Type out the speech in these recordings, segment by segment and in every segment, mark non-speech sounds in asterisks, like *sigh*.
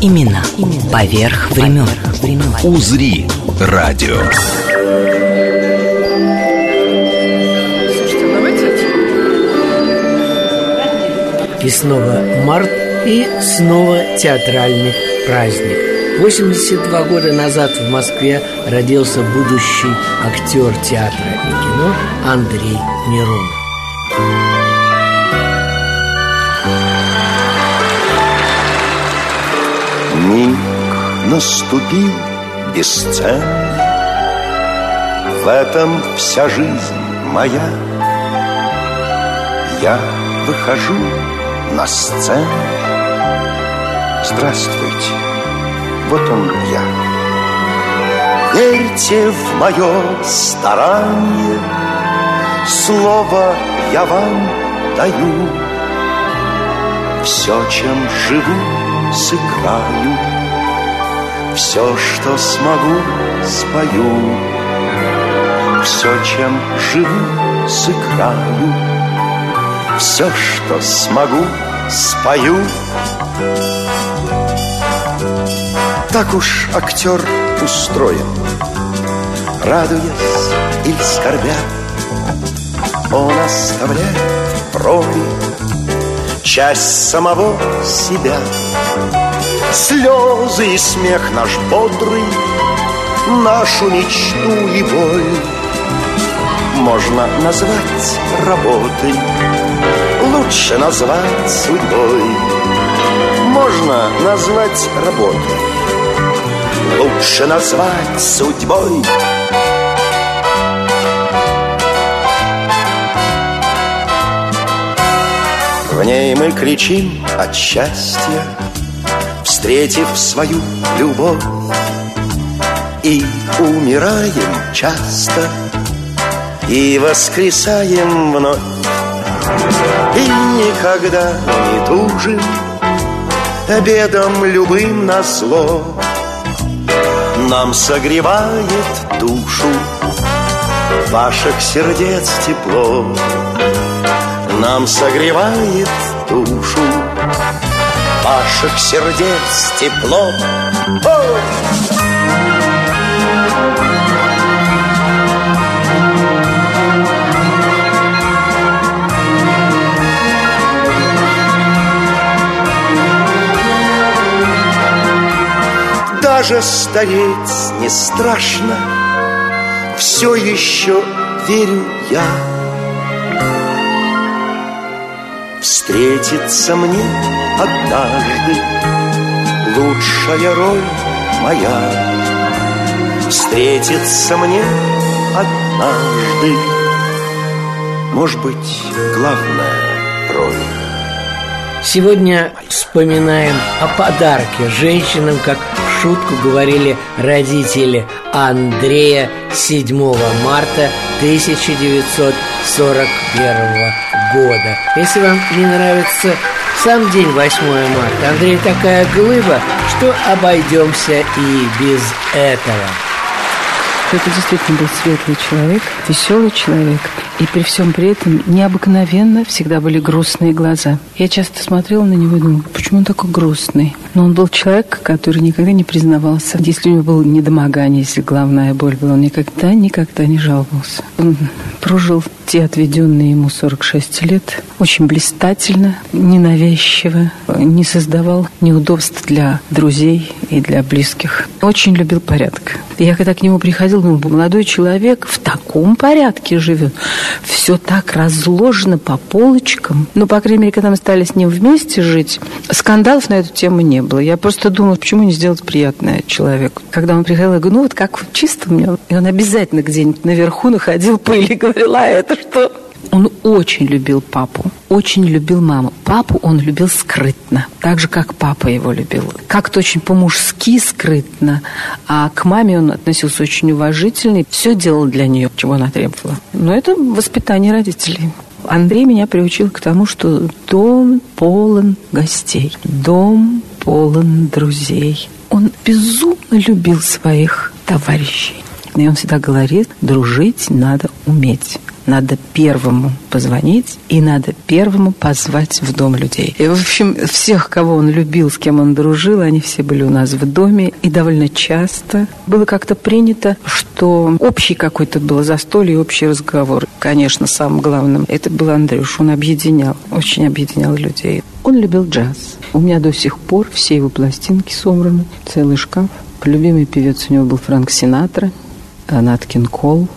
Имена, поверх времен. «Узри» радио. И снова март, и снова театральный праздник. 82 года назад в Москве родился будущий актер театра и кино Андрей Миронов. Миг наступил бесценный. В этом вся жизнь моя. Я выхожу на сцену. Здравствуйте, вот он я. Верьте в мое старание. Слово я вам даю. Все, чем живу, сыграю Все, что смогу, спою. Все, чем живу, сыграю. Все, что смогу, спою. Так уж актер устроен. Радуясь или скорбя Он оставляет в проме Часть самого себя. Слезы и смех наш бодрый Нашу мечту и боль Можно назвать работой Лучше назвать судьбой. Можно назвать работой Лучше назвать судьбой Ней мы кричим от счастья Встретив свою любовь. И умираем часто И воскресаем вновь. И никогда не тужим Обедом любым на зло. Нам согревает душу Ваших сердец тепло Нам согревает душу. Ваших сердец тепло! Даже стареть не страшно. Все еще верю я Встретится мне однажды. Лучшая роль моя. Встретится мне однажды. Может быть, главная роль. Сегодня вспоминаем о подарке женщинам, как в шутку говорили родители Андрея 7 марта 1941 года. Если вам не нравится сам день 8 марта, Андрей такая глыба, что обойдемся и без этого. Это действительно был светлый человек, веселый человек. И при всем при этом необыкновенно всегда были грустные глаза. Я часто смотрела на него и думала, почему он такой грустный? Но он был человек, который никогда не признавался. Если у него было недомогание, если главная боль была, он никогда, никогда не жаловался. Он прожил те отведенные ему 46 лет очень блистательно, ненавязчиво, не создавал неудобств для друзей и для близких. Очень любил порядок. Я когда к нему приходила, думала, молодой человек в таком порядке живет. Все так разложено по полочкам. Ну, по крайней мере, когда мы стали с ним вместе жить, скандалов на эту тему не было. Я просто думала, почему не сделать приятное человеку. Когда он приходил, я говорю, ну вот как чисто меня. И он обязательно где-нибудь наверху находил пыль и говорил, а это что? Он очень любил папу, очень любил маму. Папу он любил скрытно, так же, как папа его любил. Как-то очень по-мужски скрытно, а к маме он относился очень уважительно, и все делал для нее, чего она требовала. Но это воспитание родителей. Андрей меня приучил к тому, что дом полон гостей, дом полон друзей. Он безумно любил своих товарищей. И он всегда говорит, дружить надо уметь. Надо первому позвонить и надо первому позвать в дом людей. И, в общем, всех, кого он любил, с кем он дружил, они все были у нас в доме. И довольно часто было как-то принято, что общий какой-то был застолье, общий разговор. Конечно, самым главным это был Андрюш. Он объединял, очень объединял людей. Он любил джаз. У меня до сих пор все его пластинки собраны, целый шкаф. Любимый певец у него был Франк Синатра, Нат Кол,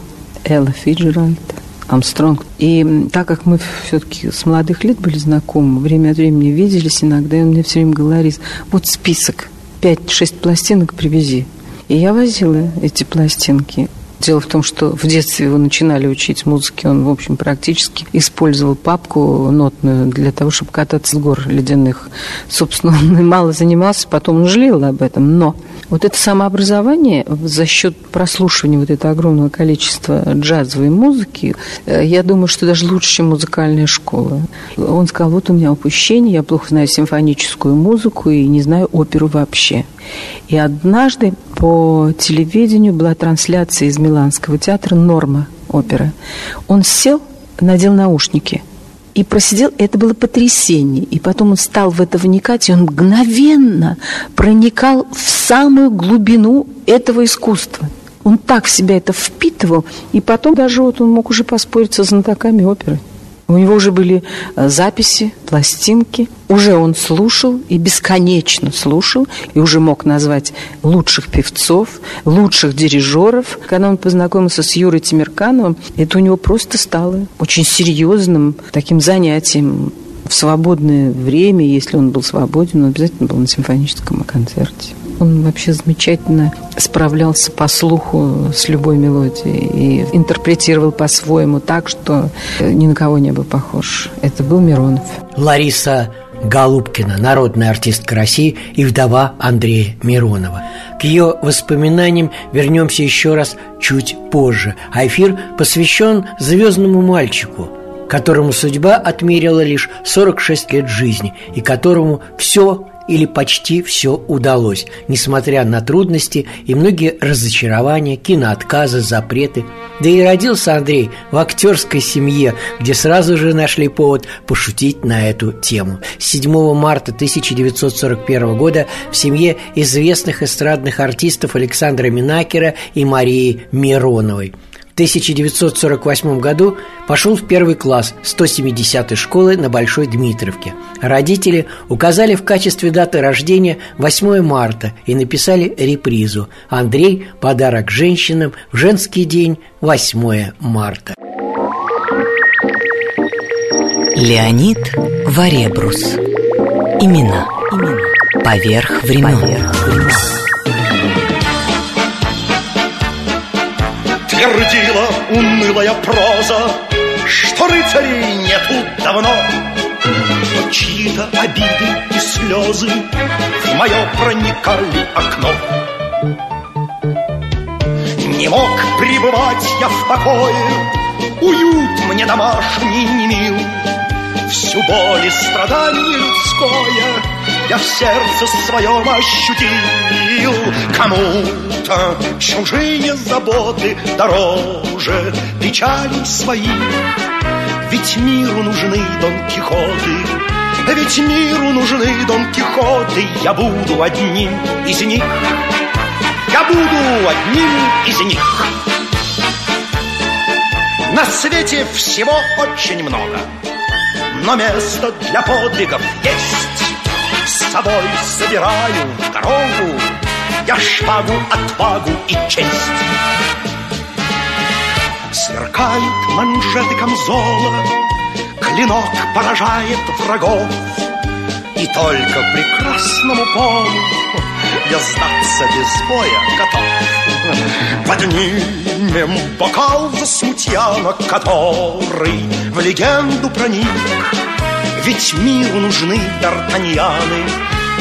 Элла Фиджеральд. Амстронг. И так как мы все-таки с молодых лет были знакомы, время от времени виделись иногда, и он мне все время говорит, вот список, 5-6 пластинок привези. И я возила эти пластинки. Дело в том, что в детстве его начинали учить музыке, он, в общем, практически использовал папку нотную для того, чтобы кататься с гор ледяных. Собственно, он мало занимался, потом он жалел об этом, но вот это самообразование за счет прослушивания вот этого огромного количества джазовой музыки, э, я думаю, что даже лучше, чем музыкальная школа. Он сказал, вот у меня упущение, я плохо знаю симфоническую музыку и не знаю оперу вообще. И однажды по телевидению была трансляция из Миланского театра «Норма» опера. Он сел, надел наушники – и просидел, это было потрясение. И потом он стал в это вникать, и он мгновенно проникал в самую глубину этого искусства. Он так в себя это впитывал, и потом даже вот он мог уже поспорить со знатоками оперы. У него уже были э, записи, пластинки. Уже он слушал и бесконечно слушал, и уже мог назвать лучших певцов, лучших дирижеров. Когда он познакомился с Юрой Тимиркановым, это у него просто стало очень серьезным таким занятием в свободное время, если он был свободен, он обязательно был на симфоническом концерте. Он вообще замечательно справлялся по слуху с любой мелодией и интерпретировал по-своему так, что ни на кого не был похож. Это был Миронов. Лариса Голубкина, народная артистка России и вдова Андрея Миронова. К ее воспоминаниям вернемся еще раз чуть позже, а эфир посвящен звездному мальчику, которому судьба отмерила лишь 46 лет жизни и которому все или почти все удалось, несмотря на трудности и многие разочарования, киноотказы, запреты. Да и родился Андрей в актерской семье, где сразу же нашли повод пошутить на эту тему. 7 марта 1941 года в семье известных эстрадных артистов Александра Минакера и Марии Мироновой – 1948 году пошел в первый класс 170-й школы на Большой Дмитровке. Родители указали в качестве даты рождения 8 марта и написали репризу «Андрей. Подарок женщинам в женский день 8 марта». Леонид Варебрус Имена, Имена. Поверх времен. Поверх времен. Твердила унылая проза, Что рыцарей нету давно. Но чьи-то обиды и слезы В мое проникали окно. Не мог пребывать я в покое, Уют мне домашний не мил. Всю боль и страдание людское Я в сердце своем ощутил. Кому-то чужие заботы дороже печали свои. Ведь миру нужны Дон Кихоты, ведь миру нужны Дон Кихоты. Я буду одним из них, я буду одним из них. На свете всего очень много, но место для подвигов есть. С собой собираю в дорогу я шпагу, отвагу и честь. Сверкают манжеты камзола, Клинок поражает врагов, И только прекрасному полу Я сдаться без боя готов. Поднимем бокал за смутьяна, который в легенду проник. Ведь миру нужны д'Артаньяны,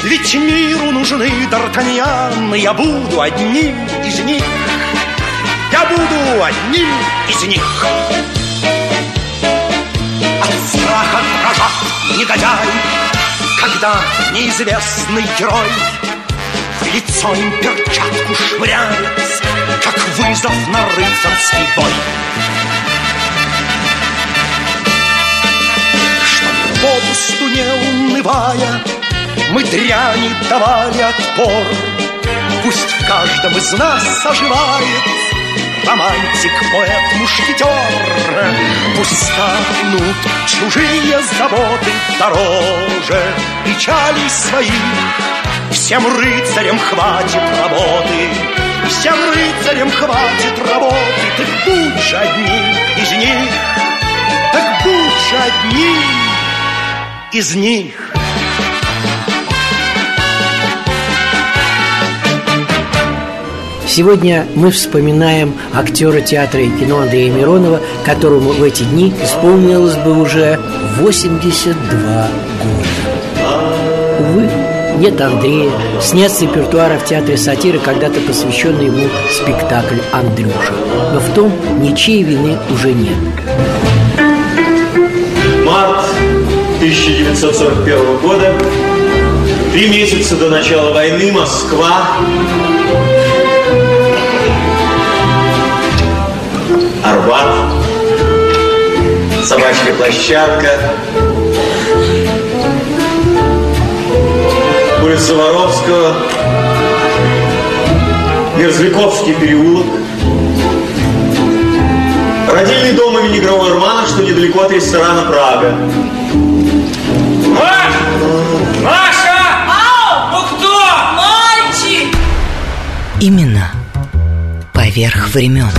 ведь миру нужны д'Артаньяны, Я буду одним из них, я буду одним из них. От страха дрожат негодяй, Когда неизвестный герой В лицо им перчатку швыряет, Как вызов на рыцарский бой. Попусту не унывая, Мы дряни давали отпор, Пусть в каждом из нас оживает романтик, поэт, мушкетер. Пусть станут чужие заботы дороже печалей своих. Всем рыцарям хватит работы, всем рыцарям хватит работы. Так будь же одним из них, из них. Сегодня мы вспоминаем актера театра и кино Андрея Миронова, которому в эти дни исполнилось бы уже 82 года. Увы, нет Андрея, снят с репертуара в театре сатиры, когда-то посвященный ему спектакль «Андрюша». Но в том ничьей вины уже нет. Март 1941 года. Три месяца до начала войны Москва. Арбат. Собачья площадка. Улица Воровского. Мерзляковский переулок. Родильный дом имени Гроуэрмана, что недалеко от ресторана «Прага». Имена поверх времен.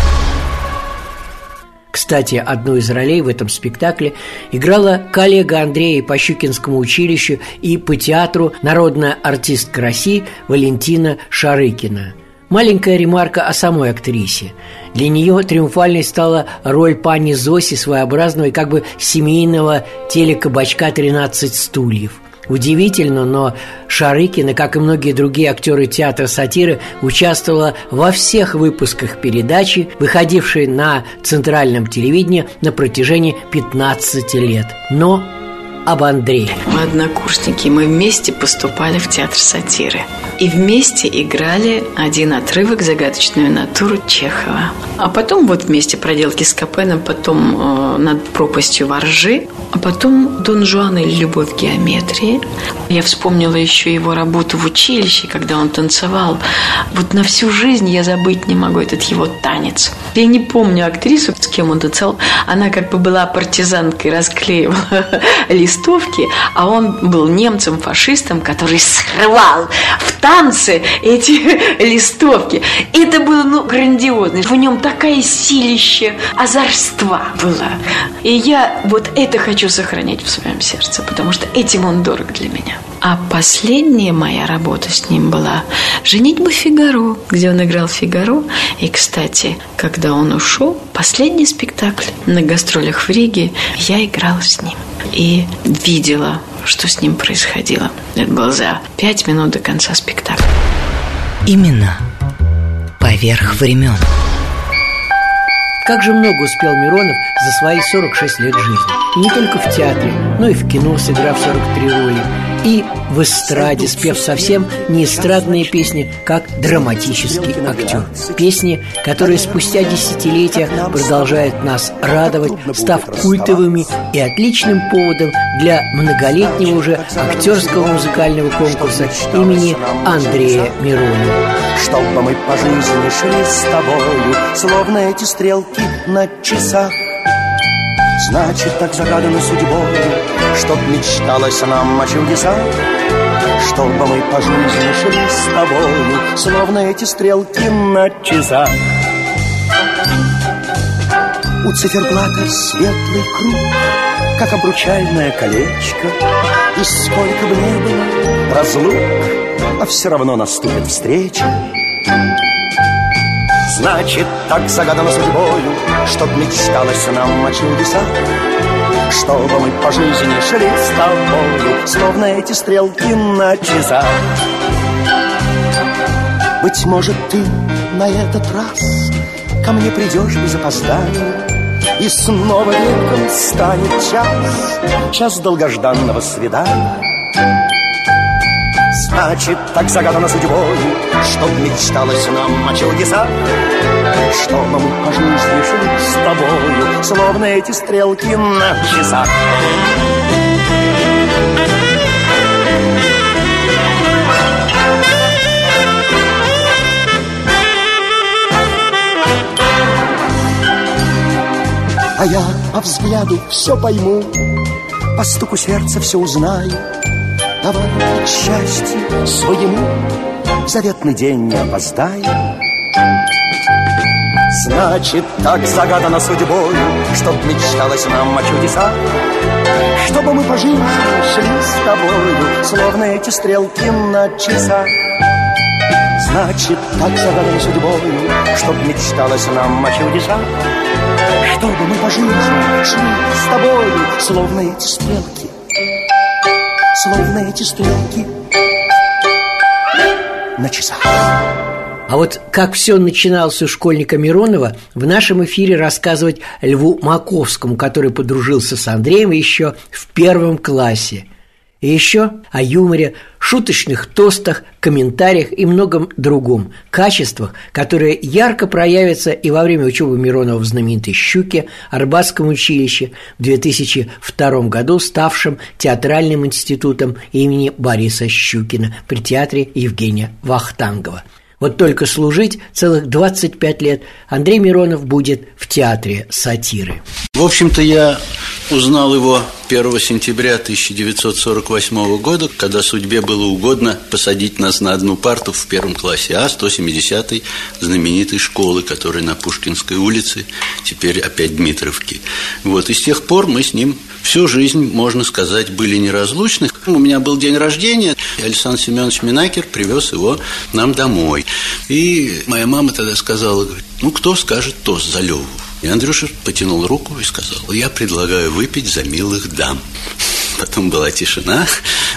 Кстати, одну из ролей в этом спектакле играла коллега Андрея по Щукинскому училищу и по театру народная артистка России Валентина Шарыкина. Маленькая ремарка о самой актрисе. Для нее триумфальной стала роль пани Зоси, своеобразного и как бы семейного телекабачка «13 стульев». Удивительно, но Шарыкина, как и многие другие актеры театра сатиры, участвовала во всех выпусках передачи, выходившей на центральном телевидении на протяжении 15 лет. Но об Андрее. Мы однокурсники, мы вместе поступали в театр сатиры. И вместе играли один отрывок «Загадочную натуру» Чехова. А потом вот вместе проделки с Капеном, потом э, над пропастью воржи, а потом Дон Жуан или Любовь в геометрии. Я вспомнила еще его работу в училище, когда он танцевал. Вот на всю жизнь я забыть не могу этот его танец. Я не помню актрису, с кем он танцевал. Она как бы была партизанкой, расклеивала *laughs* листовки, а он был немцем-фашистом, который срывал в танце эти *laughs* листовки. Это было, ну, грандиозно. В нем такая силища озорства была. И я вот это хочу сохранять в своем сердце, потому что этим он дорог для меня. А последняя моя работа с ним была «Женитьба Фигаро», где он играл Фигаро. И, кстати, когда он ушел, последний спектакль на гастролях в Риге, я играла с ним. И видела, что с ним происходило. Это было за пять минут до конца спектакля. Имена поверх времен. Как же много успел Миронов за свои 46 лет жизни. Не только в театре, но и в кино, сыграв 43 роли. И в эстраде, спев совсем не эстрадные песни, как драматический актер. Песни, которые спустя десятилетия продолжают нас радовать, став культовыми и отличным поводом для многолетнего уже актерского музыкального конкурса имени Андрея Миронова. Чтобы мы по жизни шли с тобою Словно эти стрелки на часах Значит, так загадано судьбою Чтоб мечталось нам о чудесах Чтобы мы по жизни шли с тобою Словно эти стрелки на часах. У циферблата светлый круг Как обручальное колечко И сколько бы ни было разлук А все равно наступит встреча. Значит, так загадано судьбою Чтоб мечталось нам о чудесах Чтобы мы по жизни шли с тобою Словно эти стрелки на часах. Быть может, ты на этот раз Ко мне придешь без опоздания И снова веком станет час Час долгожданного свидания Значит, так загадано судьбой Чтоб мечталось нам о чудесах мы по жизни шли с тобою Словно эти стрелки на часах. А я по взгляду все пойму По стуку сердца все узнаю Давай к своему. В заветный день не опоздай Значит, так загадано судьбой Чтоб мечталось нам о чудесах Чтобы мы по шли с тобою Словно эти стрелки на часах Значит, так загадано судьбою Чтоб мечталось нам о чудесах. Чтобы мы по шли с тобою Словно эти стрелки Словно эти стрелки На часах. А вот как все начиналось у школьника Миронова, в нашем эфире рассказывать Льву Маковскому, который подружился с Андреем еще в первом классе – и еще о юморе, шуточных тостах, комментариях и многом другом, качествах, которые ярко проявятся и во время учебы Миронова в знаменитой «Щуке» Арбатском училище в 2002 году, ставшем театральным институтом имени Бориса Щукина при театре Евгения Вахтангова. Вот только служить целых 25 лет Андрей Миронов будет в театре сатиры. В общем-то, я узнал его 1 сентября 1948 года, когда судьбе было угодно посадить нас на одну парту в первом классе А 170-й знаменитой школы, которая на Пушкинской улице, теперь опять Дмитровки. Вот, и с тех пор мы с ним всю жизнь, можно сказать, были неразлучны. У меня был день рождения, и Александр Семенович Минакер привез его нам домой. И моя мама тогда сказала, говорит, ну, кто скажет тост за Леву? И Андрюша потянул руку и сказал, я предлагаю выпить за милых дам. Потом была тишина.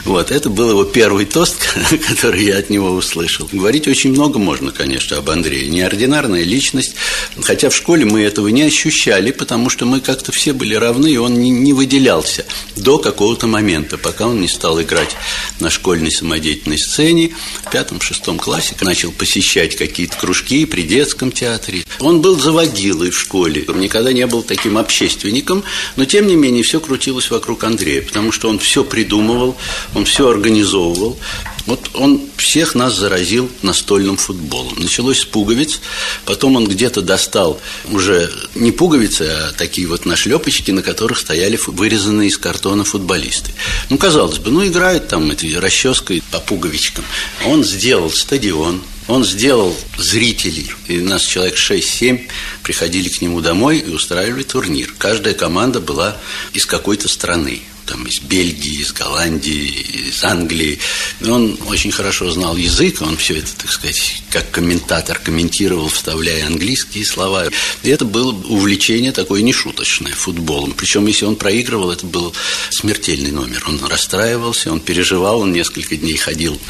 Вот, это был его первый тост, *laughs* который я от него услышал. Говорить очень много можно, конечно, об Андрее. Неординарная личность. Хотя в школе мы этого не ощущали, потому что мы как-то все были равны, и он не, не выделялся до какого-то момента, пока он не стал играть на школьной самодеятельной сцене. В пятом-шестом классе начал посещать какие-то кружки при детском театре. Он был заводилой в школе. Он никогда не был таким общественником, но тем не менее все крутилось вокруг Андрея, потому что он все придумывал, он все организовывал. Вот он всех нас заразил настольным футболом. Началось с пуговиц, потом он где-то достал уже не пуговицы, а такие вот нашлепочки, на которых стояли вырезанные из картона футболисты. Ну, казалось бы, ну, играют там эти расческой по пуговичкам. Он сделал стадион, он сделал зрителей, и у нас человек 6-7 приходили к нему домой и устраивали турнир. Каждая команда была из какой-то страны там, из Бельгии, из Голландии, из Англии. Он очень хорошо знал язык, он все это, так сказать, как комментатор комментировал, вставляя английские слова. И это было увлечение такое нешуточное футболом. Причем, если он проигрывал, это был смертельный номер. Он расстраивался, он переживал, он несколько дней ходил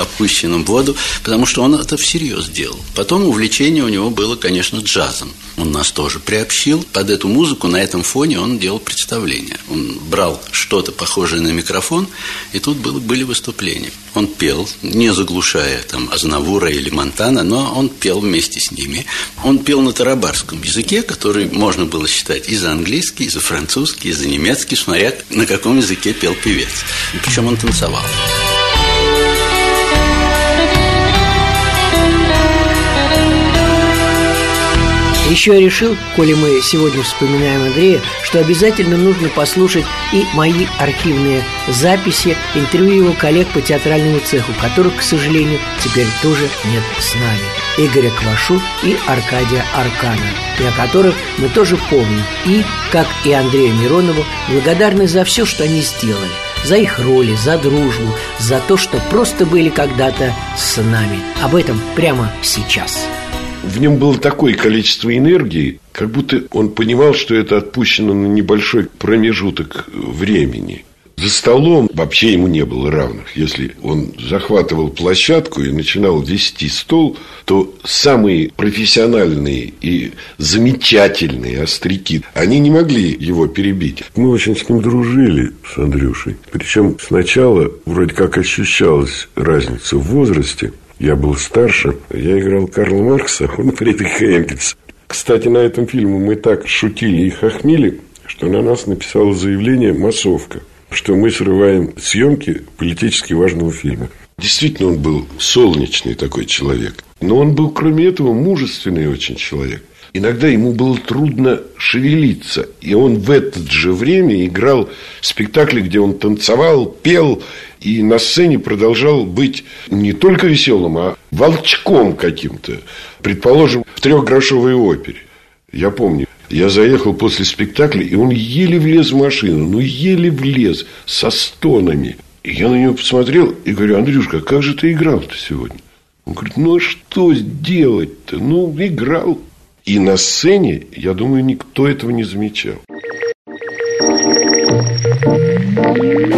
опущенным воду, потому что он это всерьез делал. Потом увлечение у него было, конечно, джазом. Он нас тоже приобщил. Под эту музыку на этом фоне он делал представление. Он брал что-то похожее на микрофон, и тут было, были выступления. Он пел, не заглушая там Азнавура или Монтана, но он пел вместе с ними. Он пел на тарабарском языке, который можно было считать и за английский, и за французский, и за немецкий, смотря на каком языке пел певец. Причем он танцевал. Еще я решил, коли мы сегодня вспоминаем Андрея, что обязательно нужно послушать и мои архивные записи, интервью его коллег по театральному цеху, которых, к сожалению, теперь тоже нет с нами. Игоря Квашу и Аркадия Аркана, и о которых мы тоже помним. И, как и Андрею Миронову, благодарны за все, что они сделали за их роли, за дружбу, за то, что просто были когда-то с нами. Об этом прямо сейчас. В нем было такое количество энергии, как будто он понимал, что это отпущено на небольшой промежуток времени. За столом вообще ему не было равных. Если он захватывал площадку и начинал вести стол, то самые профессиональные и замечательные остряки, они не могли его перебить. Мы очень с ним дружили, с Андрюшей. Причем сначала вроде как ощущалась разница в возрасте. Я был старше, я играл Карла Маркса, он *laughs* Фридриха Энгельса. Кстати, на этом фильме мы так шутили и хохмили, что на нас написало заявление «Массовка» что мы срываем съемки политически важного фильма. Действительно, он был солнечный такой человек. Но он был, кроме этого, мужественный очень человек. Иногда ему было трудно шевелиться. И он в это же время играл спектакли, где он танцевал, пел и на сцене продолжал быть не только веселым, а волчком каким-то. Предположим, в трехгрошовой опере. Я помню, я заехал после спектакля, и он еле влез в машину, ну еле влез, со стонами. И я на него посмотрел и говорю, Андрюшка, как же ты играл-то сегодня? Он говорит, ну а что сделать-то? Ну, играл. И на сцене, я думаю, никто этого не замечал.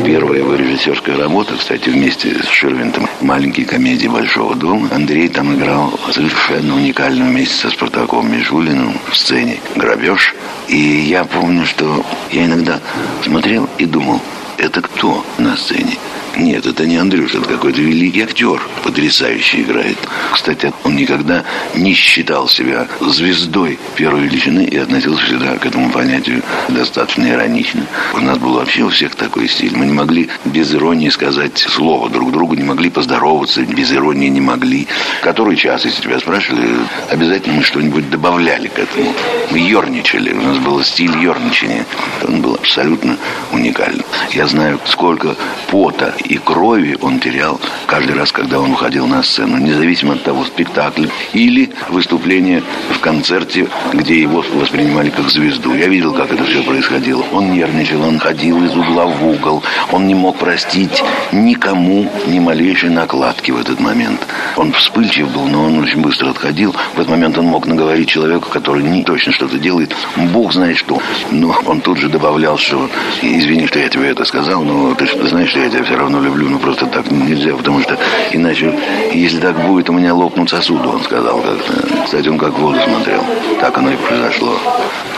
Первая его режиссерская работа, кстати, вместе с Ширвинтом, маленькие комедии Большого дома. Андрей там играл совершенно уникально вместе со Спартаком Мишулиным в сцене «Грабеж». И я помню, что я иногда смотрел и думал, это кто на сцене? Нет, это не Андрюша, это какой-то великий актер, потрясающе играет. Кстати, он никогда не считал себя звездой первой величины и относился всегда к этому понятию достаточно иронично. У нас был вообще у всех такой стиль. Мы не могли без иронии сказать слово друг другу, не могли поздороваться, без иронии не могли. Который час, если тебя спрашивали, обязательно мы что-нибудь добавляли к этому. Мы ерничали, у нас был стиль ерничания. Он был абсолютно уникальным. Я знаю, сколько пота и крови он терял каждый раз, когда он уходил на сцену, независимо от того, спектакля или выступления в концерте, где его воспринимали как звезду. Я видел, как это все происходило. Он нервничал, он ходил из угла в угол, он не мог простить никому ни малейшей накладки в этот момент. Он вспыльчив был, но он очень быстро отходил. В этот момент он мог наговорить человеку, который не точно что-то делает, бог знает что. Но он тут же добавлял, что извини, что я тебе это сказал, но ты знаешь, что я тебя все равно равно люблю, но просто так нельзя, потому что иначе, если так будет, у меня лопнут сосуды, он сказал как-то. Кстати, он как в воду смотрел. Так оно и произошло.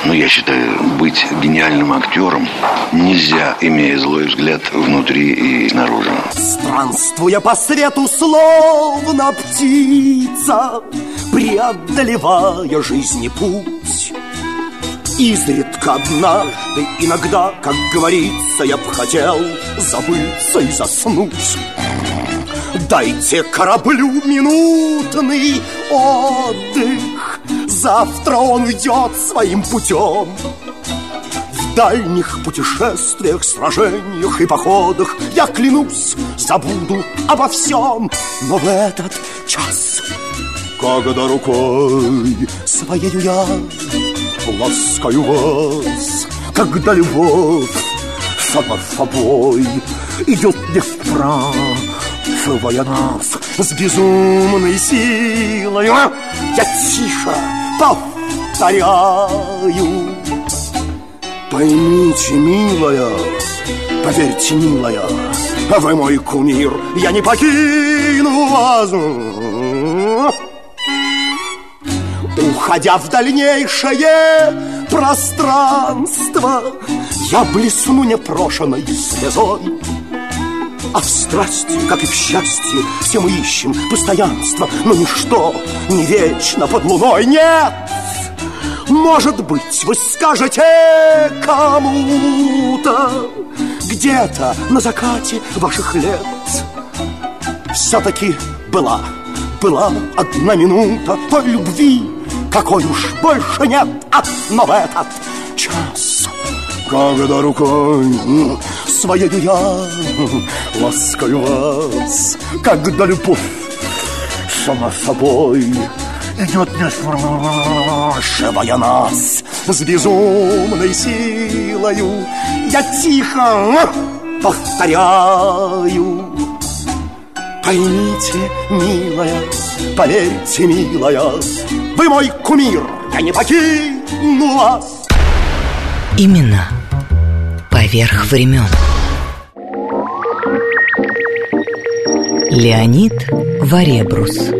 Но я считаю, быть гениальным актером нельзя, имея злой взгляд внутри и снаружи. Странствуя по свету, словно птица, преодолевая жизни путь, Изредка однажды, иногда, как говорится, я б хотел забыться и заснуть. Дайте кораблю минутный отдых, Завтра он уйдет своим путем. В дальних путешествиях, сражениях и походах Я клянусь, забуду обо всем, Но в этот час, когда рукой своею я ласкаю вас, когда любовь сама собой идет не вправо, нас с безумной силой. Я тихо повторяю. Поймите, милая, поверьте, милая, вы мой кумир, я не покину вас. Уходя в дальнейшее пространство Я блесну непрошенной слезой а в страсти, как и в счастье, все мы ищем постоянство, но ничто не вечно под луной. Нет! Может быть, вы скажете кому-то где-то на закате ваших лет все-таки была, была одна минута по любви какой уж больше нет, но этот час, когда рукой своей я ласкаю вас, когда любовь сама собой идет не спрашивая нас с безумной силою, я тихо повторяю. Поймите, милая, поверьте, милая, вы мой кумир Я не покину вас Именно поверх времен Леонид Варебрус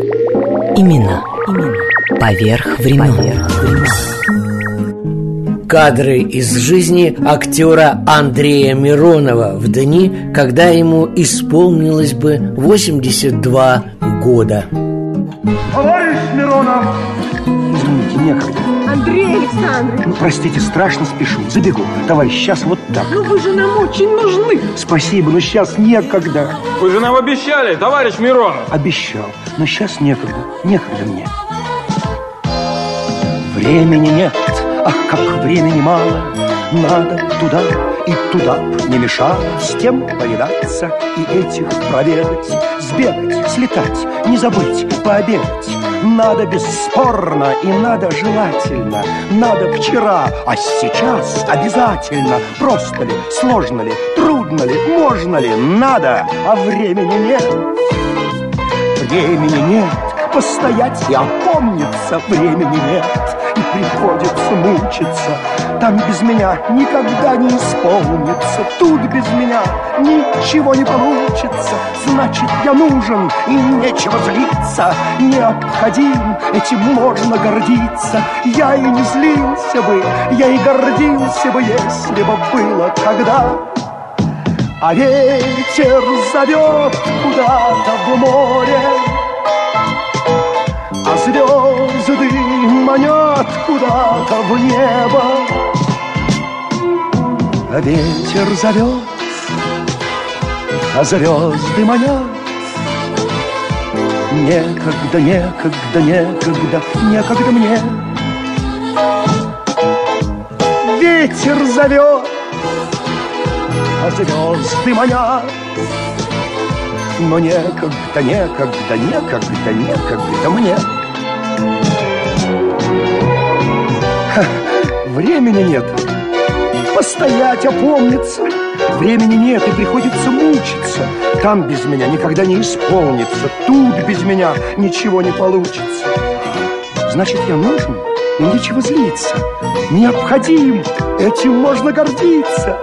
Имена Поверх времен Кадры из жизни актера Андрея Миронова в дни, когда ему исполнилось бы 82 года. Товарищ Миронов! Некогда. Андрей Александрович! Ну, простите, страшно спешу. Забегу. Товарищ, сейчас вот так. Ну вы же нам очень нужны. Спасибо, но сейчас некогда. Вы же нам обещали, товарищ Миронов. Обещал, но сейчас некогда. Некогда мне. Времени нет. Ах, как времени мало Надо туда и туда Не мешало с тем повидаться И этих проведать Сбегать, слетать, не забыть Пообедать надо бесспорно и надо желательно. Надо вчера, а сейчас обязательно. Просто ли, сложно ли, трудно ли, можно ли? Надо, а времени нет. Времени нет. Постоять и опомниться Времени нет приходится мучиться. Там без меня никогда не исполнится. Тут без меня ничего не получится. Значит, я нужен и нечего злиться. Необходим, этим можно гордиться. Я и не злился бы, я и гордился бы Если бы было когда а ветер зовет куда-то в море А звезды манят куда-то в небо. А ветер зовет, а звезды манят. Некогда, некогда, некогда, некогда мне. Ветер зовет, а звезды манят. Но некогда, некогда, некогда, некогда мне *laughs* Времени нет. Постоять, опомниться. Времени нет и приходится мучиться. Там без меня никогда не исполнится. Тут без меня ничего не получится. Значит, я нужен и нечего злиться. Необходим, этим можно гордиться.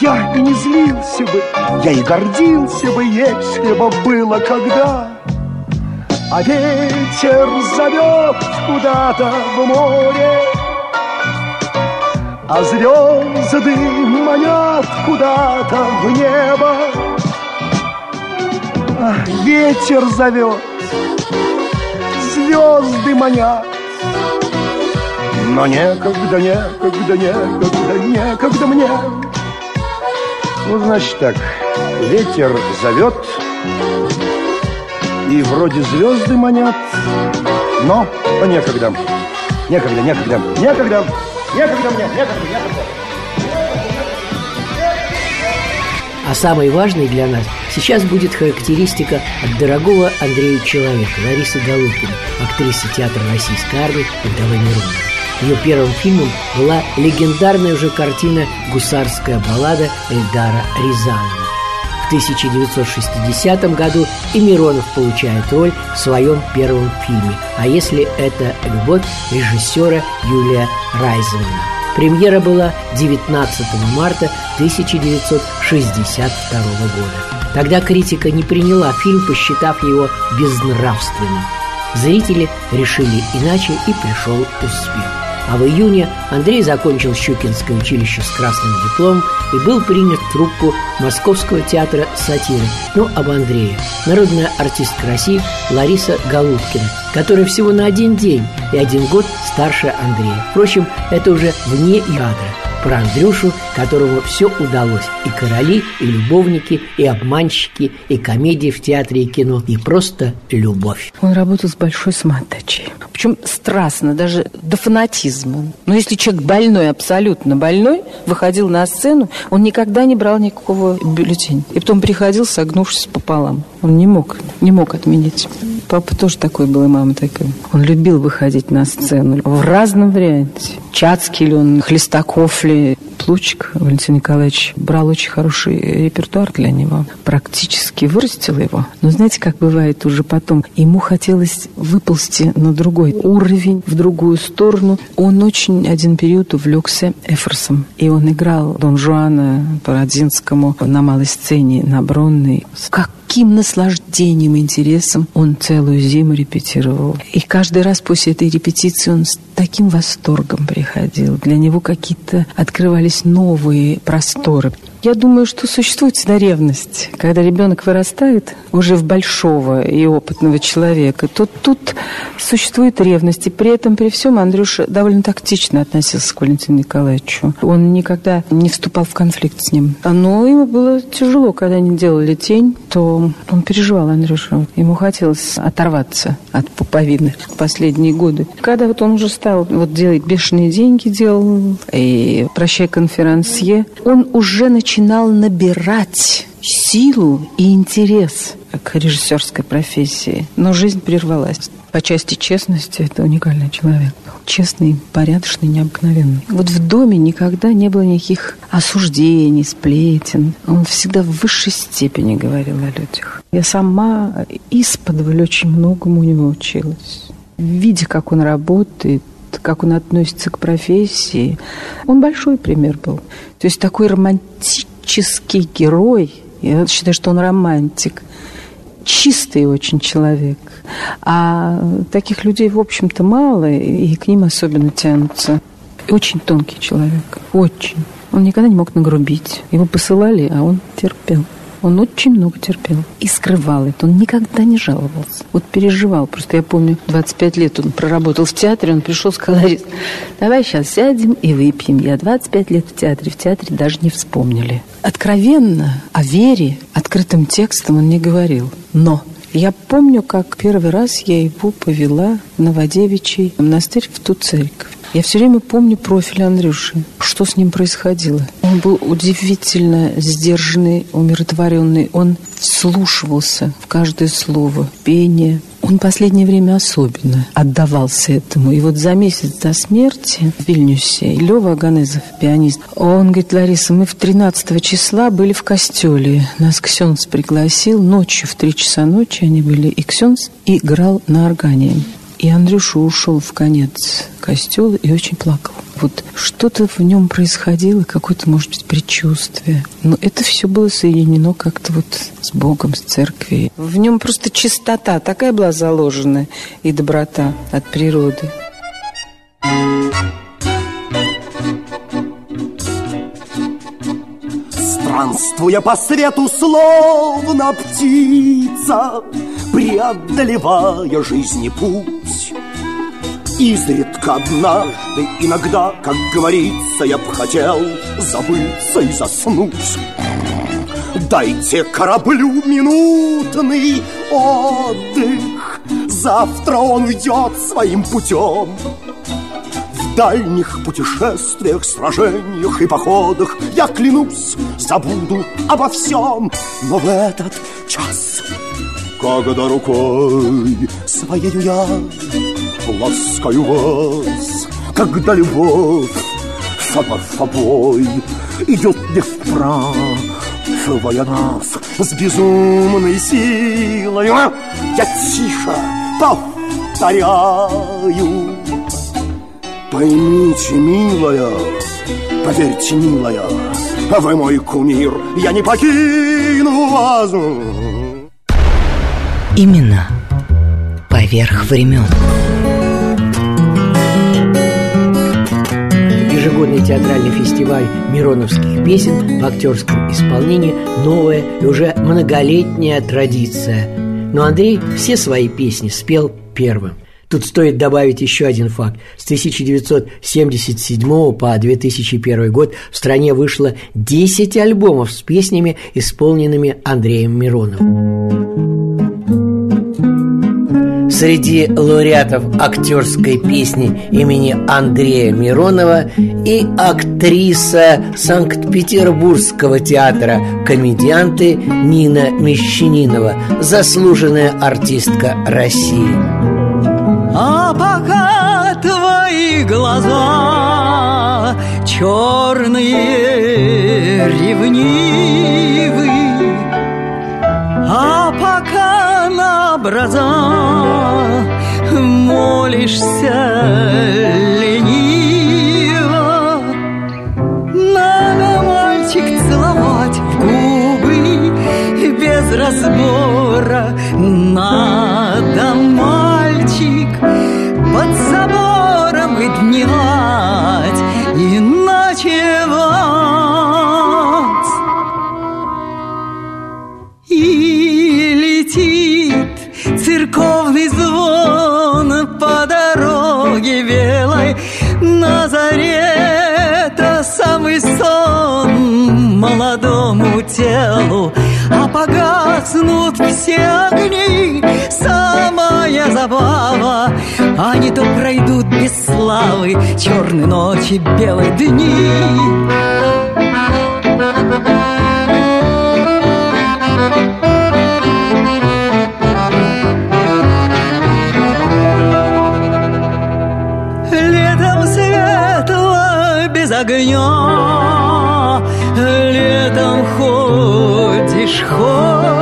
Я и не злился бы, я и гордился бы Если бы было когда. А ветер зовет куда-то в море А звезды манят куда-то в небо. А, Ветер зовет, звезды манят. Но некогда, некогда, некогда, некогда мне. Ну, значит так, ветер зовет И вроде звезды манят но некогда. Некогда, некогда, некогда Некогда мне, некогда, некогда А самой важной для нас сейчас будет характеристика от дорогого Андрея Человека, Ларисы Голубкиной, актрисы театра Российской армии Вдовы Миронова. Ее первым фильмом была легендарная уже картина «Гусарская баллада» Эльдара Рязанова. В 1960 году и Миронов получает роль в своем первом фильме «А если это любовь» режиссера Юлия Райзмана. Премьера была 19 марта 1962 года. Тогда критика не приняла фильм, посчитав его безнравственным. Зрители решили иначе и пришел успех. А в июне Андрей закончил Щукинское училище с красным дипломом и был принят в труппу Московского театра сатиры. Ну, об Андрее. Народная артистка России Лариса Голубкина, которая всего на один день и один год старше Андрея. Впрочем, это уже вне кадра про Андрюшу, которому все удалось. И короли, и любовники, и обманщики, и комедии в театре и кино. И просто любовь. Он работал с большой самоотдачей. Причем страстно, даже до фанатизма. Но если человек больной, абсолютно больной, выходил на сцену, он никогда не брал никакого бюллетеня. И потом приходил, согнувшись пополам. Он не мог, не мог отменить. Папа тоже такой был, и мама такая. Он любил выходить на сцену в разном варианте. Чацкий ли он, Хлестаков ли, Плучик Валентин Николаевич брал очень хороший репертуар для него, практически вырастил его. Но знаете, как бывает уже потом, ему хотелось выползти на другой уровень, в другую сторону. Он очень один период увлекся Эфорсом, и он играл Дон Жуана по Родзинскому на малой сцене, на Бронной. Как каким наслаждением и интересом он целую зиму репетировал. И каждый раз после этой репетиции он с таким восторгом приходил. Для него какие-то открывались новые просторы. Я думаю, что существует всегда ревность. Когда ребенок вырастает уже в большого и опытного человека, то тут существует ревность. И при этом, при всем, Андрюша довольно тактично относился к Валентину Николаевичу. Он никогда не вступал в конфликт с ним. Но ему было тяжело, когда они делали тень, то он переживал, Андрюша. Ему хотелось оторваться от пуповины в последние годы. Когда вот он уже стал вот делать бешеные деньги, делал, и «Прощай, конферансье», он уже начал начинал набирать силу и интерес к режиссерской профессии. Но жизнь прервалась. По части честности это уникальный человек. Честный, порядочный, необыкновенный. Вот в доме никогда не было никаких осуждений, сплетен. Он всегда в высшей степени говорил о людях. Я сама из-под очень многому у него училась. Видя, как он работает, как он относится к профессии. Он большой пример был. То есть такой романтический герой, я считаю, что он романтик, чистый очень человек. А таких людей, в общем-то, мало, и к ним особенно тянутся. Очень тонкий человек, очень. Он никогда не мог нагрубить. Его посылали, а он терпел. Он очень много терпел и скрывал это. Он никогда не жаловался. Вот переживал. Просто я помню, 25 лет он проработал в театре, он пришел, сказал, давай сейчас сядем и выпьем. Я 25 лет в театре, в театре даже не вспомнили. Откровенно о вере, открытым текстом он не говорил. Но я помню, как первый раз я его повела в Новодевичий монастырь в ту церковь. Я все время помню профиль Андрюши. Что с ним происходило? Он был удивительно сдержанный, умиротворенный. Он вслушивался в каждое слово, пение. Он последнее время особенно отдавался этому. И вот за месяц до смерти в Вильнюсе Лева Аганезов, пианист, он говорит, Лариса, мы в 13 числа были в костеле. Нас Ксенс пригласил. Ночью, в 3 часа ночи они были. И Ксенс играл на органе. И Андрюша ушел в конец костела и очень плакал. Вот что-то в нем происходило, какое-то, может быть, предчувствие. Но это все было соединено как-то вот с Богом, с церковью. В нем просто чистота такая была заложена и доброта от природы. Странствуя по свету, словно птица, Преодолевая жизни путь, Изредка однажды, иногда, как говорится, Я б хотел забыться и заснуть. Дайте кораблю минутный отдых, Завтра он уйдет своим путем. В дальних путешествиях, сражениях и походах Я клянусь, забуду обо всем, Но в этот час, когда рукой своей я ласкаю вас, когда любовь сама собой идет не вправо, Шивая нас с безумной силой. Я тихо повторяю. Поймите, милая, поверьте, милая Вы мой кумир, я не покину вас Именно поверх времен. ежегодный театральный фестиваль Мироновских песен в актерском исполнении новая и уже многолетняя традиция. Но Андрей все свои песни спел первым. Тут стоит добавить еще один факт. С 1977 по 2001 год в стране вышло 10 альбомов с песнями, исполненными Андреем Мироновым. Среди лауреатов актерской песни имени Андрея Миронова и актриса Санкт-Петербургского театра комедианты Нина Мещанинова, заслуженная артистка России. А пока твои глаза черные ревнивы, образа молишься лениво, надо мальчик целовать в губы без разбора, надо все огни, самая забава, не то пройдут без славы черные ночи, белые дни. Летом светло без огня, Летом ходишь ходка,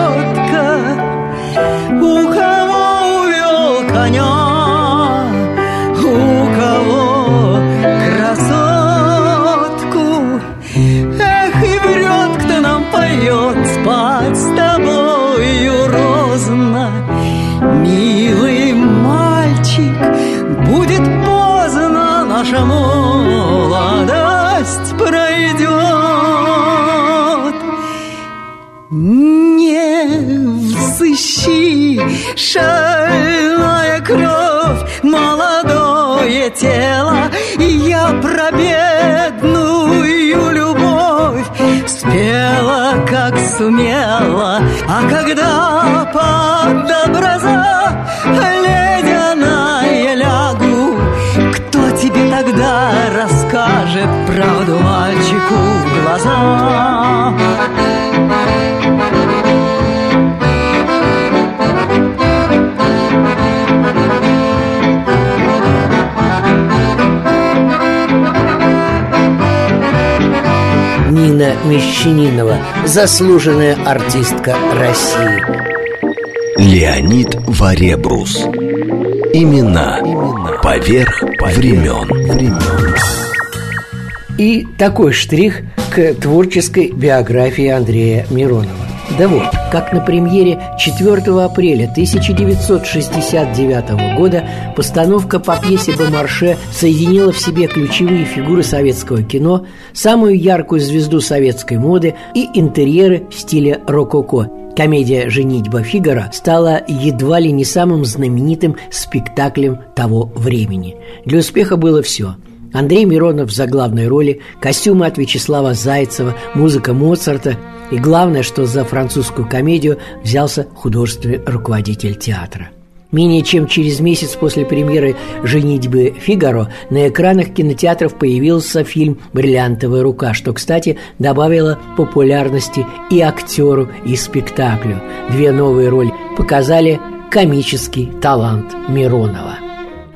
Мещанинова, заслуженная артистка России. Леонид Варебрус. Имена, поверх времен. И такой штрих к творческой биографии Андрея Миронова. Да вот, как на премьере 4 апреля 1969 года постановка по пьесе Бомарше соединила в себе ключевые фигуры советского кино, самую яркую звезду советской моды и интерьеры в стиле рококо. Комедия «Женитьба Фигара» стала едва ли не самым знаменитым спектаклем того времени. Для успеха было все – Андрей Миронов за главной роли, костюмы от Вячеслава Зайцева, музыка Моцарта и главное, что за французскую комедию взялся художественный руководитель театра. Менее чем через месяц после премьеры «Женитьбы Фигаро» на экранах кинотеатров появился фильм «Бриллиантовая рука», что, кстати, добавило популярности и актеру, и спектаклю. Две новые роли показали комический талант Миронова.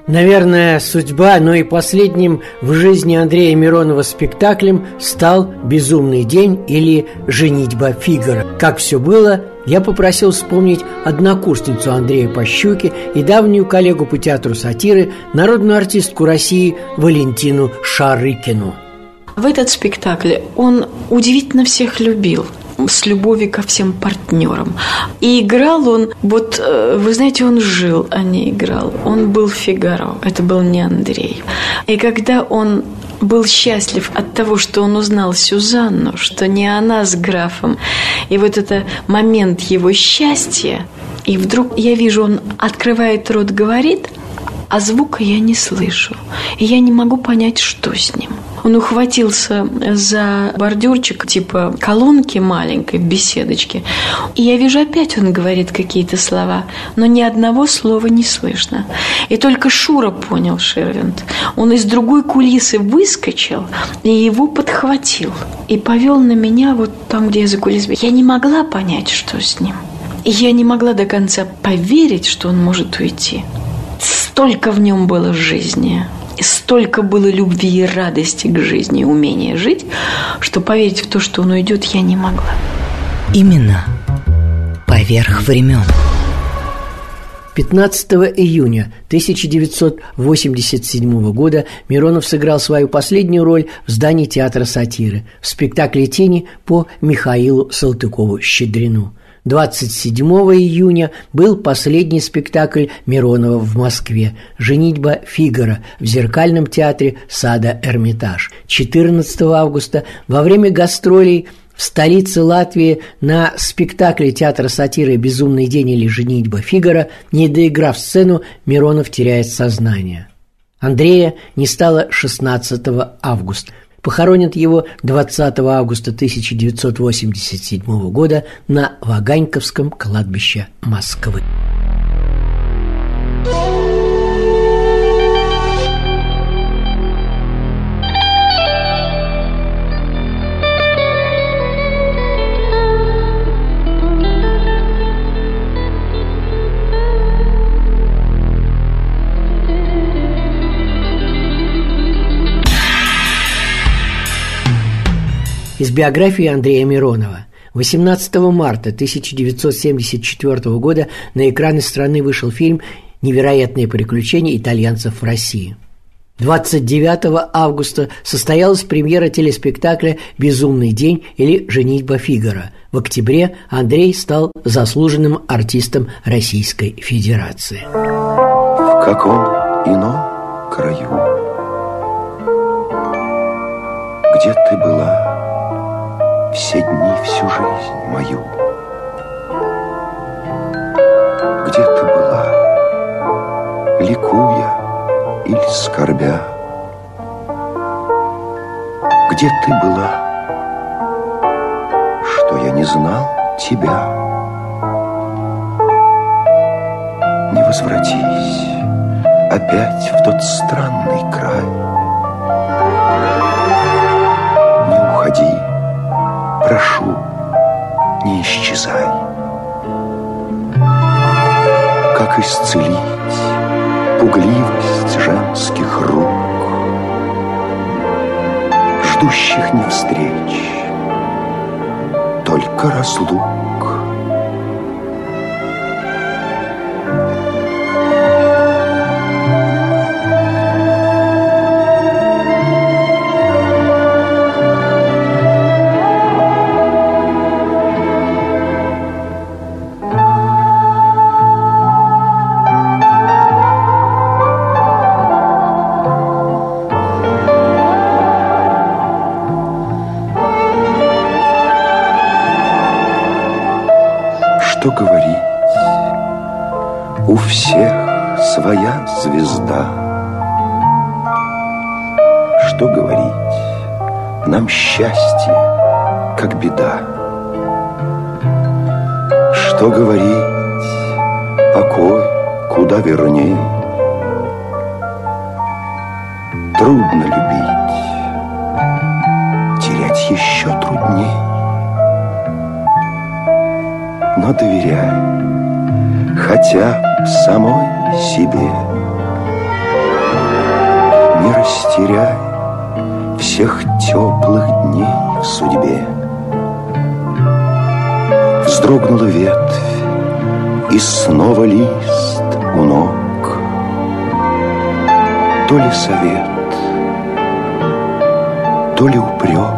Наверное, судьба, но и последним в жизни Андрея Миронова спектаклем стал «Безумный день» или «Женитьба Фигара». Как все было, я попросил вспомнить однокурсницу Андрея Пощуки и давнюю коллегу по театру сатиры, народную артистку России Валентину Шарыкину. В этот спектакль он удивительно всех любил с любовью ко всем партнерам. И играл он, вот, э, вы знаете, он жил, а не играл. Он был Фигаро, это был не Андрей. И когда он был счастлив от того, что он узнал Сюзанну, что не она с графом. И вот это момент его счастья, и вдруг я вижу, он открывает рот, говорит, а звука я не слышу. И я не могу понять, что с ним. Он ухватился за бордюрчик, типа колонки маленькой в беседочке. И я вижу, опять он говорит какие-то слова, но ни одного слова не слышно. И только Шура понял Шервинд. Он из другой кулисы выскочил и его подхватил. И повел на меня вот там, где я за кулисами. Я не могла понять, что с ним. И я не могла до конца поверить, что он может уйти. Столько в нем было жизни. Столько было любви и радости к жизни, и умения жить, что поверить в то, что он уйдет, я не могла. Именно поверх времен. 15 июня 1987 года Миронов сыграл свою последнюю роль в здании театра сатиры в спектакле «Тени» по Михаилу Салтыкову-Щедрину. 27 июня был последний спектакль Миронова в Москве «Женитьба Фигара» в зеркальном театре сада «Эрмитаж». 14 августа во время гастролей – в столице Латвии на спектакле театра сатиры «Безумный день» или «Женитьба Фигара», не доиграв сцену, Миронов теряет сознание. Андрея не стало 16 августа. Похоронят его 20 августа 1987 года на Ваганьковском кладбище Москвы. Из биографии Андрея Миронова. 18 марта 1974 года на экраны страны вышел фильм «Невероятные приключения итальянцев в России». 29 августа состоялась премьера телеспектакля «Безумный день» или «Женитьба Фигара». В октябре Андрей стал заслуженным артистом Российской Федерации. В каком ином краю, где ты была, все дни, всю жизнь мою. Где ты была, ликуя или скорбя? Где ты была, что я не знал тебя? Не возвратись опять в тот странный край. Не уходи, прошу, не исчезай. Как исцелить пугливость женских рук, Ждущих не встреч, только разлук. Что говорить. У всех своя звезда. Что говорить? Нам счастье, как беда. Что говорить? Покой куда верней. Трудно любить, но доверяй хотя самой себе. Не растеряй всех теплых дней в судьбе. Вздрогнула ветвь, и снова лист у ног. То ли совет, то ли упрек,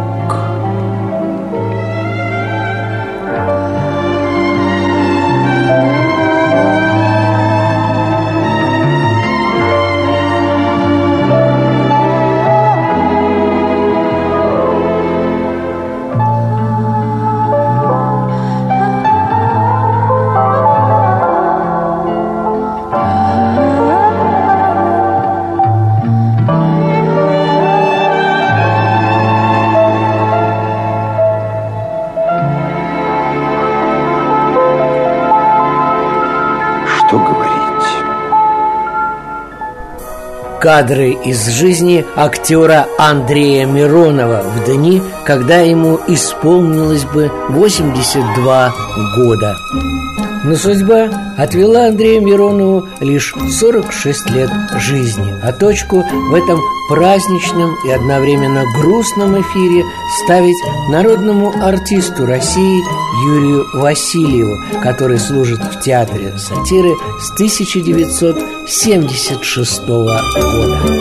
Кадры из жизни актера Андрея Миронова в дни, когда ему исполнилось бы 82 года. Но судьба отвела Андрею Миронову лишь 46 лет жизни А точку в этом праздничном и одновременно грустном эфире ставить народному артисту России Юрию Васильеву Который служит в театре сатиры с 1976 года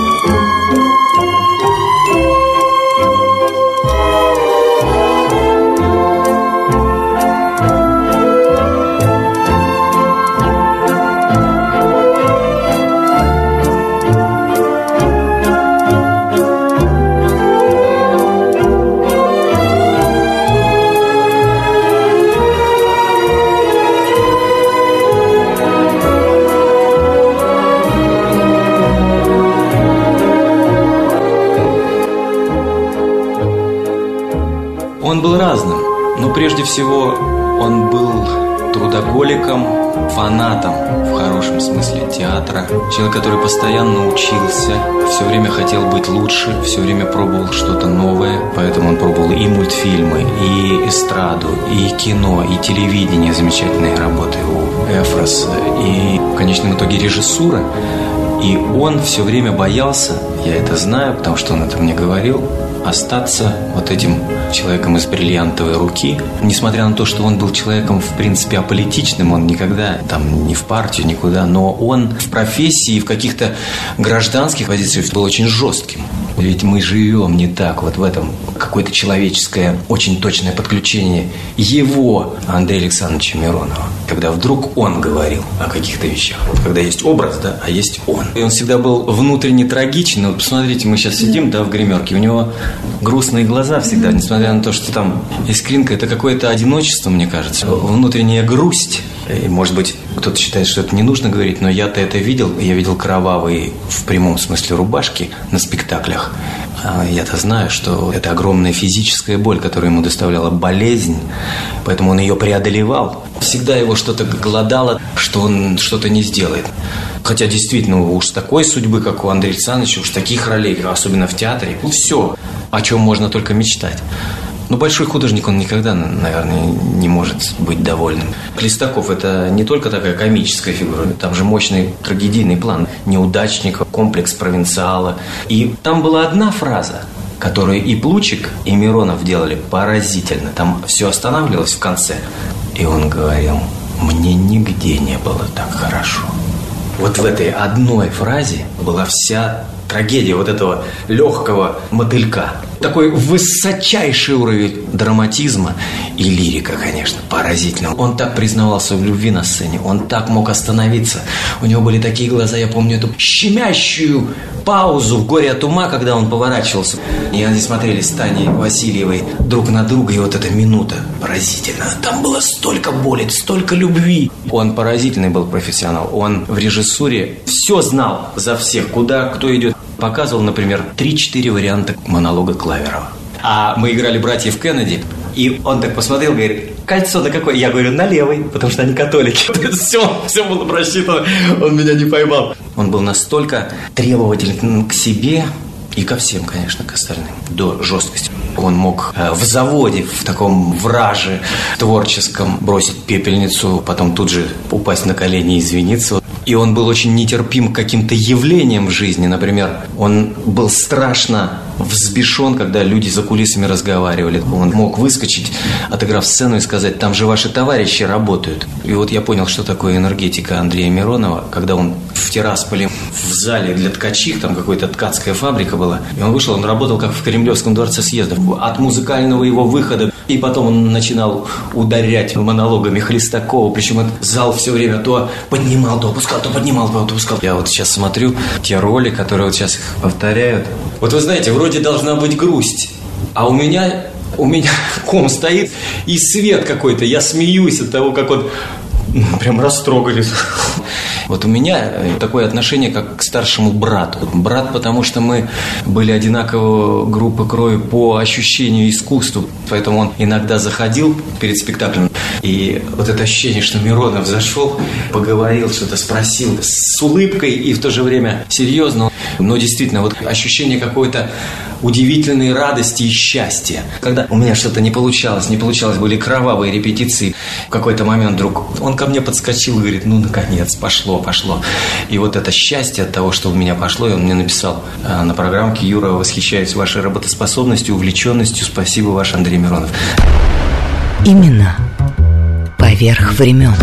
прежде всего он был трудоголиком, фанатом в хорошем смысле театра. Человек, который постоянно учился, все время хотел быть лучше, все время пробовал что-то новое. Поэтому он пробовал и мультфильмы, и эстраду, и кино, и телевидение. Замечательные работы у Эфроса. И в конечном итоге режиссура. И он все время боялся, я это знаю, потому что он это мне говорил, остаться вот этим человеком из бриллиантовой руки. Несмотря на то, что он был человеком, в принципе, аполитичным, он никогда там не в партию, никуда, но он в профессии, в каких-то гражданских позициях был очень жестким. Ведь мы живем не так, вот в этом какое-то человеческое, очень точное подключение его, Андрея Александровича Миронова, когда вдруг он говорил о каких-то вещах. Вот когда есть образ, да, а есть он. И он всегда был внутренне трагичен. Вот посмотрите, мы сейчас сидим, да, в гримерке, у него грустные глаза всегда, несмотря на то, что там искринка, это какое-то одиночество, мне кажется, внутренняя грусть. И, может быть, кто-то считает, что это не нужно говорить, но я-то это видел. Я видел кровавые, в прямом смысле, рубашки на спектаклях. А я-то знаю, что это огромная физическая боль, которая ему доставляла болезнь, поэтому он ее преодолевал. Всегда его что-то голодало, что он что-то не сделает. Хотя действительно, уж такой судьбы, как у Андрея Александровича, уж таких ролей, особенно в театре, ну все, о чем можно только мечтать. Но большой художник, он никогда, наверное, не может быть довольным. Клистаков – это не только такая комическая фигура, там же мощный трагедийный план. Неудачник, комплекс провинциала. И там была одна фраза, которую и Плучик, и Миронов делали поразительно. Там все останавливалось в конце. И он говорил, мне нигде не было так хорошо. Вот в этой одной фразе была вся трагедия вот этого легкого мотылька. Такой высочайший уровень драматизма и лирика, конечно, поразительно. Он так признавался в любви на сцене, он так мог остановиться. У него были такие глаза, я помню эту щемящую паузу в «Горе от ума», когда он поворачивался. И они смотрели с Таней Васильевой друг на друга, и вот эта минута поразительно. Там было столько боли, столько любви. Он поразительный был профессионал. Он в режиссуре все знал за всех, куда кто идет. Показывал, например, 3-4 варианта монолога Клаверова. А мы играли братьев Кеннеди, и он так посмотрел, говорит, кольцо на какой? Я говорю, на левый, потому что они католики. *laughs* все, все было просчитано, он меня не поймал. Он был настолько требователен к себе, и ко всем, конечно, к остальным, до жесткости. Он мог э, в заводе, в таком враже творческом бросить пепельницу, потом тут же упасть на колени и извиниться. И он был очень нетерпим к каким-то явлениям в жизни. Например, он был страшно взбешен, когда люди за кулисами разговаривали. Он мог выскочить, отыграв сцену и сказать, там же ваши товарищи работают. И вот я понял, что такое энергетика Андрея Миронова, когда он в Тирасполе, в зале для ткачих, там какая-то ткацкая фабрика была, и он вышел, он работал как в Кремлевском дворце съездов. От музыкального его выхода и потом он начинал ударять монологами Хлестакова, причем этот зал все время то поднимал, то опускал, то поднимал, то опускал. Я вот сейчас смотрю те роли, которые вот сейчас их повторяют. Вот вы знаете, вроде должна быть грусть, а у меня у меня *laughs* ком стоит и свет какой-то. Я смеюсь от того, как он прям растрогались. Вот у меня э, такое отношение, как к старшему брату. Брат, потому что мы были одинакового группы крови по ощущению искусства. Поэтому он иногда заходил перед спектаклем. И вот это ощущение, что Миронов зашел, поговорил, что-то спросил с улыбкой и в то же время серьезно. Но действительно, вот ощущение какой-то удивительные радости и счастья. Когда у меня что-то не получалось, не получалось, были кровавые репетиции, в какой-то момент вдруг он ко мне подскочил и говорит, ну, наконец, пошло, пошло. И вот это счастье от того, что у меня пошло, и он мне написал э, на программке, Юра, восхищаюсь вашей работоспособностью, увлеченностью, спасибо ваш Андрей Миронов. Именно поверх времен.